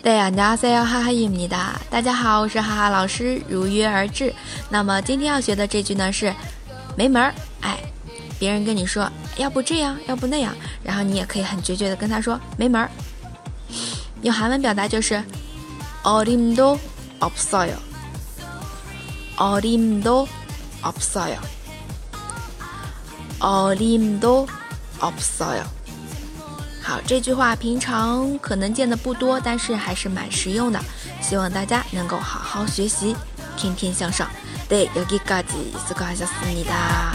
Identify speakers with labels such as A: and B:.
A: 对呀，你哈哈伊米的，大家好，我是哈哈老师，如约而至。那么今天要学的这句呢是，没门儿，哎，别人跟你说要不这样，要不那样，然后你也可以很决绝的跟他说没门儿。用韩文表达就是，어림도없어 요， 어림도없어 요。 어림도없어 요。 好，这句话平常可能见的不多，但是还是蛮实用的，希望大家能够好好学习，天天向上。对，여기까지수고하셨습니다